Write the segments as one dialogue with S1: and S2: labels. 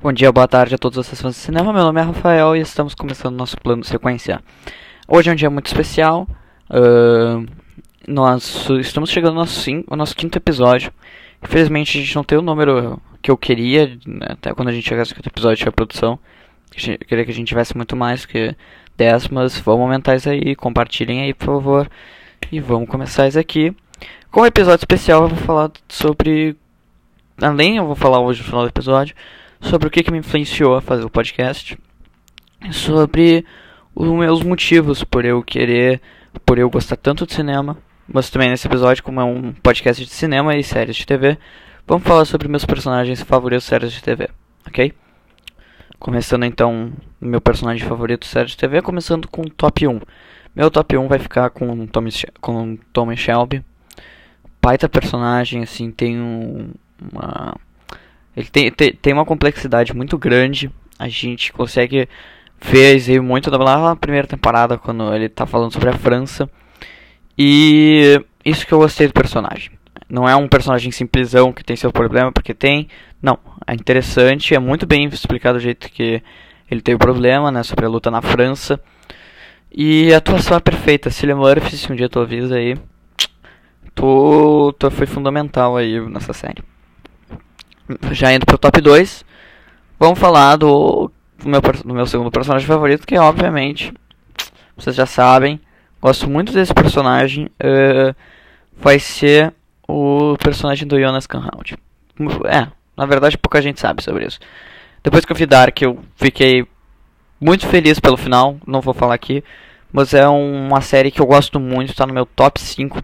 S1: Bom dia, boa tarde a todos vocês fãs de cinema. Meu nome é Rafael e estamos começando nosso plano de sequência. Hoje é um dia muito especial. Uh, nós estamos chegando ao nosso, ao nosso quinto episódio. Infelizmente a gente não tem o número que eu queria, né, até quando a gente chegasse ao quinto episódio de produção. Eu queria que a gente tivesse muito mais que 10, mas vamos aumentar isso aí. Compartilhem aí, por favor. E vamos começar isso aqui. Com o episódio especial eu vou falar sobre. Além, eu vou falar hoje no final do episódio sobre o que, que me influenciou a fazer o podcast, sobre os meus motivos por eu querer, por eu gostar tanto de cinema, mas também nesse episódio, como é um podcast de cinema e séries de TV, vamos falar sobre meus personagens favoritos séries de TV, ok? Começando então, meu personagem favorito séries de TV, começando com o top 1. Meu top 1 vai ficar com Tommy, com Tommy Shelby. Baita personagem, assim, tem um, uma ele tem, tem, tem uma complexidade muito grande. A gente consegue ver isso muito na primeira temporada, quando ele tá falando sobre a França. E isso que eu gostei do personagem. Não é um personagem simplesão que tem seu problema, porque tem. Não, é interessante, é muito bem explicado o jeito que ele teve o problema, né, sobre a luta na França. E a atuação é perfeita. Cillian Murphy, se um dia tu avisa aí, tu, tu foi fundamental aí nessa série já indo pro top 2, vamos falar do, do, meu, do meu segundo personagem favorito, que é obviamente, vocês já sabem, gosto muito desse personagem, uh, vai ser o personagem do Jonas Canhound. É, na verdade pouca gente sabe sobre isso. Depois que eu vi Dark, eu fiquei muito feliz pelo final, não vou falar aqui, mas é uma série que eu gosto muito, está no meu top 5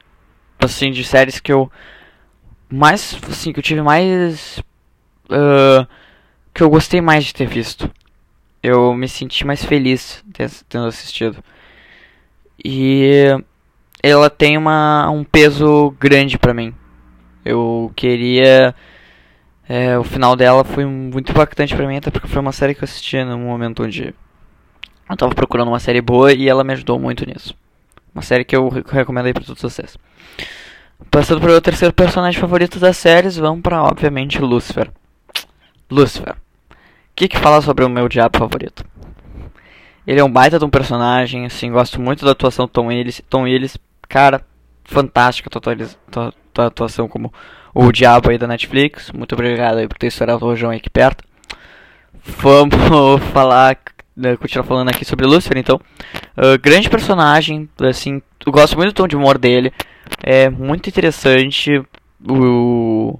S1: assim de séries que eu mais assim que eu tive mais uh, que eu gostei mais de ter visto. Eu me senti mais feliz tendo assistido. E ela tem uma, um peso grande para mim. Eu queria. É, o final dela foi muito impactante para mim, até porque foi uma série que eu assisti num momento onde eu tava procurando uma série boa e ela me ajudou muito nisso. Uma série que eu recomendo aí pra todos vocês. Passando para o terceiro personagem favorito das séries, vamos para obviamente Lucifer. Lucifer. O que que fala sobre o meu diabo favorito? Ele é um baita de um personagem, assim, gosto muito da atuação Tom Willis. Tom Willis, cara, fantástica a tua atuação como o diabo aí da Netflix. Muito obrigado aí por ter estourado o rojão aqui perto. Vamos falar, né, continuar falando aqui sobre Lucifer, então. Uh, grande personagem, assim, eu gosto muito do tom de humor dele. É muito interessante o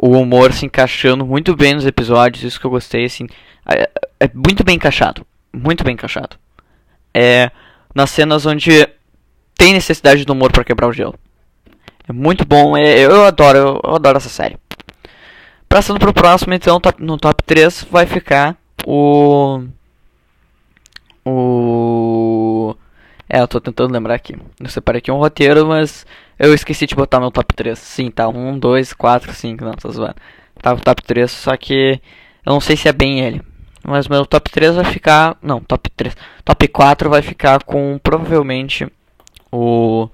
S1: o humor se encaixando muito bem nos episódios, isso que eu gostei, assim, é, é muito bem encaixado, muito bem encaixado. É nas cenas onde tem necessidade do humor para quebrar o gelo. É muito bom, é, eu adoro, eu, eu adoro essa série. Passando pro próximo, então, top, no top 3 vai ficar o o é, eu tô tentando lembrar aqui. Eu separei aqui um roteiro, mas eu esqueci de botar meu top 3. Sim, tá. 1, 2, 4, 5. Não, tô zoando. Tá o top 3, só que eu não sei se é bem ele. Mas meu top 3 vai ficar. Não, top 3. Top 4 vai ficar com provavelmente o.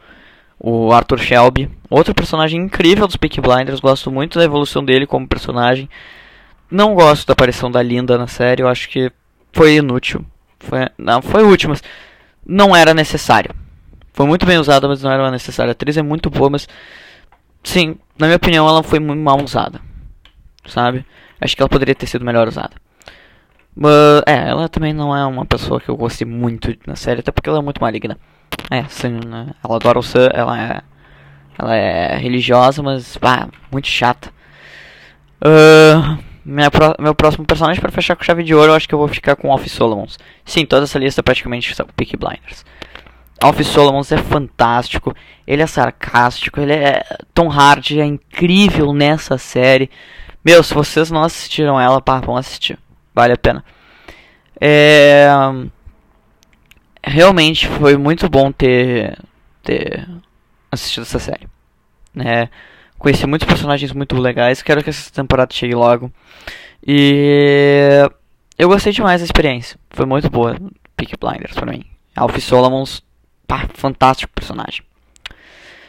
S1: O Arthur Shelby. Outro personagem incrível dos Peaky Blinders. Gosto muito da evolução dele como personagem. Não gosto da aparição da Linda na série. Eu acho que foi inútil. Foi, não, foi útil, mas não era necessário. Foi muito bem usada, mas não era necessária. A atriz é muito boa, mas sim, na minha opinião, ela foi muito mal usada. Sabe? Acho que ela poderia ter sido melhor usada. Mas, é, ela também não é uma pessoa que eu gostei muito na série, até porque ela é muito maligna. É, sim, né? ela adora o Sam, ela é, ela é religiosa, mas, ah, muito chata. Uh, minha pro, meu próximo personagem para fechar com chave de ouro, eu acho que eu vou ficar com Alfie Solomons. Sim, toda essa lista praticamente são Peaky Blinders. Alfie Solomons é fantástico, ele é sarcástico, ele é Tom Hardy é incrível nessa série. Meu, se vocês não assistiram ela, pá, vão assistir, vale a pena. É realmente foi muito bom ter ter assistido essa série, né? Conheci muitos personagens muito legais. Quero que essa temporada chegue logo. E eu gostei demais da experiência. Foi muito boa. Peak Blinders pra mim. Alfie Solomons, pá, fantástico personagem.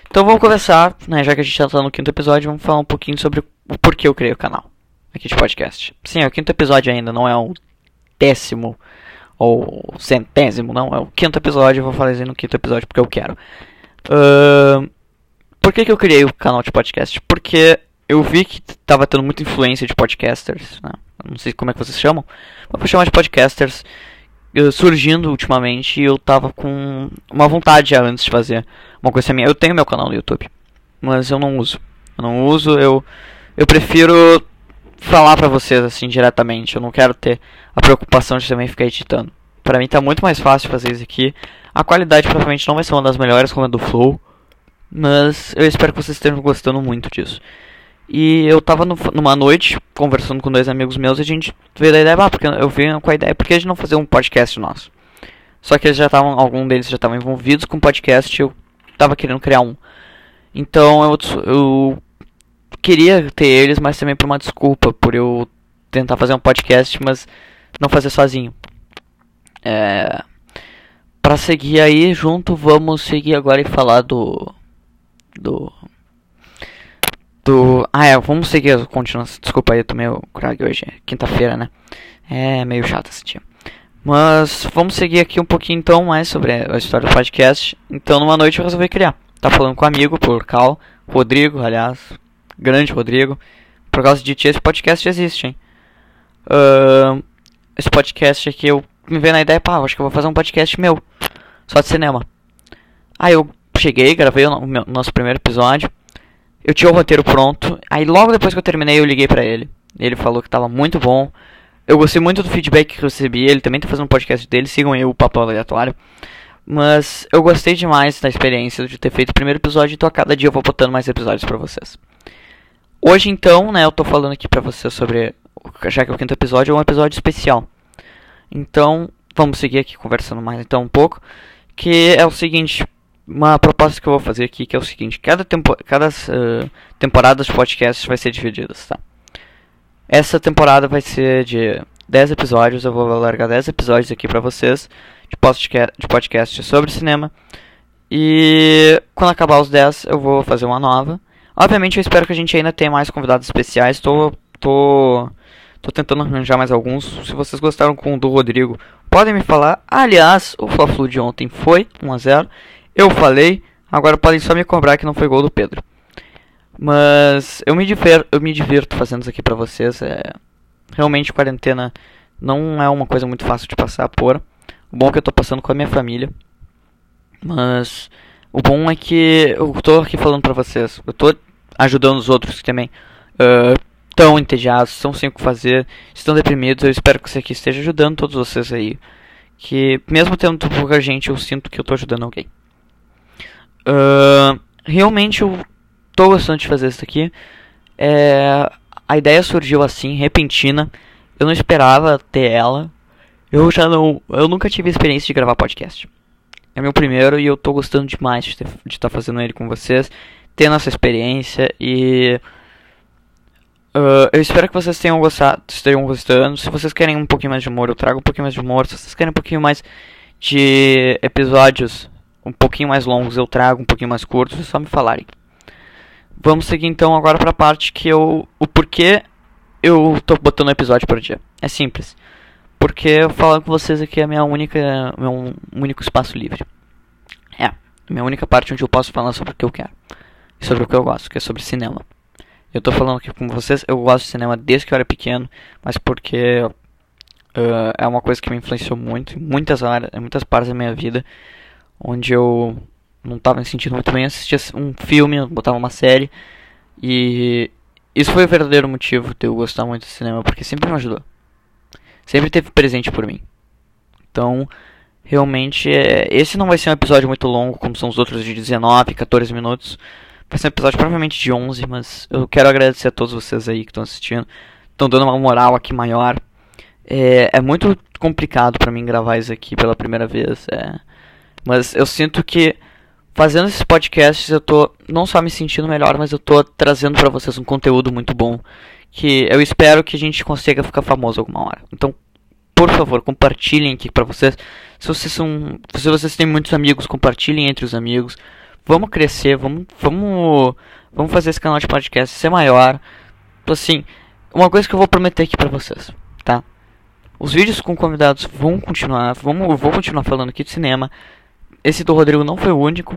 S1: Então vamos começar, né, já que a gente já tá no quinto episódio, vamos falar um pouquinho sobre o porquê eu criei o canal. aqui de podcast. Sim, é o quinto episódio ainda, não é o décimo ou centésimo, não. É o quinto episódio, eu vou fazer no quinto episódio porque eu quero. Uh, por que, que eu criei o canal de podcast? Porque eu vi que tava tendo muita influência de podcasters, né? não sei como é que vocês chamam, mas vou chamar de podcasters surgindo ultimamente e eu tava com uma vontade já antes de fazer uma coisa minha. Eu tenho meu canal no YouTube, mas eu não uso. Eu não uso, eu, eu prefiro falar pra vocês assim diretamente. Eu não quero ter a preocupação de também ficar editando. Para mim tá muito mais fácil fazer isso aqui. A qualidade provavelmente não vai ser uma das melhores como a do Flow, mas eu espero que vocês estejam gostando muito disso. E eu tava no, numa noite conversando com dois amigos meus e a gente veio a ideia, ah, porque eu vim com a ideia, porque a gente não fazer um podcast nosso. Só que eles já estavam, algum deles já estavam envolvidos com podcast e eu tava querendo criar um. Então eu, eu queria ter eles, mas também por uma desculpa, por eu tentar fazer um podcast, mas não fazer sozinho. É, para seguir aí junto, vamos seguir agora e falar do do ah é, vamos seguir a continuação. Desculpa aí, eu tô meio crag hoje, é quinta-feira, né? É meio chato esse dia. Mas vamos seguir aqui um pouquinho então mais sobre a história do podcast. Então, numa noite eu resolvi criar. Tá falando com um amigo por Cal, Rodrigo, aliás, grande Rodrigo. Por causa de ti, esse podcast existe, hein? Uh, esse podcast aqui, eu me veio na ideia, pá, acho que eu vou fazer um podcast meu, só de cinema. Aí eu cheguei, gravei o meu, nosso primeiro episódio. Eu tinha o roteiro pronto. Aí logo depois que eu terminei, eu liguei pra ele. Ele falou que tava muito bom. Eu gostei muito do feedback que eu recebi. Ele também tá fazendo um podcast dele. Sigam eu, o Papo Aleatório. Mas eu gostei demais da experiência de ter feito o primeiro episódio. Então a cada dia eu vou botando mais episódios pra vocês. Hoje então, né, eu tô falando aqui pra vocês sobre, já que é o quinto episódio, é um episódio especial. Então, vamos seguir aqui conversando mais então um pouco, que é o seguinte, uma proposta que eu vou fazer aqui, que é o seguinte, cada, tempo, cada uh, temporada de podcast vai ser dividida, tá? Essa temporada vai ser de 10 episódios, eu vou largar 10 episódios aqui pra vocês, de podcast, de podcast sobre cinema, e quando acabar os 10 eu vou fazer uma nova, Obviamente eu espero que a gente ainda tenha mais convidados especiais. Tô, tô, tô tentando arranjar mais alguns. Se vocês gostaram com o do Rodrigo, podem me falar. Aliás, o Fla-Flu de ontem foi 1 a 0. Eu falei. Agora podem só me cobrar que não foi gol do Pedro. Mas eu me divirto, eu me divirto fazendo isso aqui pra vocês. É, realmente quarentena não é uma coisa muito fácil de passar por. O bom é que eu tô passando com a minha família. Mas o bom é que eu tô aqui falando pra vocês. Eu tô ajudando os outros que também estão uh, entediados, estão sem o que fazer, estão deprimidos. Eu espero que isso aqui esteja ajudando todos vocês aí. Que mesmo tendo pouca gente, eu sinto que eu tô ajudando alguém. Uh, realmente eu tô gostando de fazer isso aqui. É, a ideia surgiu assim, repentina. Eu não esperava ter ela. Eu já não. Eu nunca tive experiência de gravar podcast. É meu primeiro e eu tô gostando demais de estar tá fazendo ele com vocês, tendo essa experiência e. Uh, eu espero que vocês tenham gostado, estejam gostando. Se vocês querem um pouquinho mais de humor, eu trago um pouquinho mais de humor. Se vocês querem um pouquinho mais de episódios um pouquinho mais longos, eu trago um pouquinho mais curtos, é só me falarem. Vamos seguir então agora para a parte que eu. O porquê eu tô botando um episódio por dia. É simples porque falar com vocês aqui é a minha única, meu único espaço livre. É, minha única parte onde eu posso falar sobre o que eu quero. E sobre o que eu gosto, que é sobre cinema. Eu tô falando aqui com vocês, eu gosto de cinema desde que eu era pequeno, mas porque uh, é uma coisa que me influenciou muito em muitas áreas, em muitas partes da minha vida, onde eu não estava me sentindo muito bem, assistia um filme, botava uma série, e isso foi o verdadeiro motivo de eu gostar muito de cinema, porque sempre me ajudou sempre teve presente por mim. Então, realmente, é, esse não vai ser um episódio muito longo, como são os outros de 19, 14 minutos. Vai ser um episódio provavelmente de 11, mas eu quero agradecer a todos vocês aí que estão assistindo. Estão dando uma moral aqui maior. É, é muito complicado para mim gravar isso aqui pela primeira vez. É. Mas eu sinto que fazendo esses podcasts eu tô não só me sentindo melhor, mas eu tô trazendo para vocês um conteúdo muito bom que eu espero que a gente consiga ficar famoso alguma hora. Então, por favor, compartilhem aqui para vocês. Se vocês são, se vocês têm muitos amigos, compartilhem entre os amigos. Vamos crescer, vamos, vamos, vamos fazer esse canal de podcast ser maior. Assim, uma coisa que eu vou prometer aqui pra vocês, tá? Os vídeos com convidados vão continuar, vamos, vou continuar falando aqui de cinema. Esse do Rodrigo não foi o único.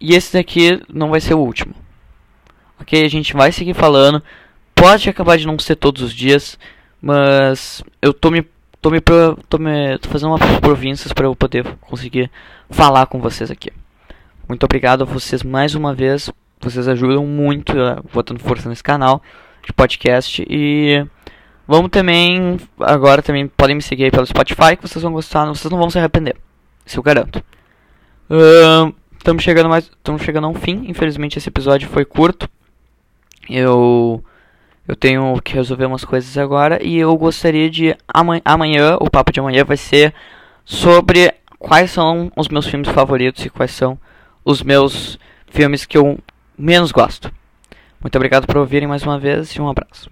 S1: E esse daqui não vai ser o último. Ok? A gente vai seguir falando. Pode acabar de não ser todos os dias. Mas eu tô me. tô me. tô, me, tô fazendo umas províncias para eu poder conseguir falar com vocês aqui. Muito obrigado a vocês mais uma vez. Vocês ajudam muito uh, botando força nesse canal de podcast. E vamos também. Agora também podem me seguir aí pelo Spotify que vocês vão gostar. Vocês não vão se arrepender. Isso eu garanto. Estamos uh, chegando mais. Estamos chegando a um fim. Infelizmente esse episódio foi curto. Eu. Eu tenho que resolver umas coisas agora. E eu gostaria de. Amanhã, amanhã o papo de amanhã vai ser sobre quais são os meus filmes favoritos e quais são os meus filmes que eu menos gosto. Muito obrigado por ouvirem mais uma vez e um abraço.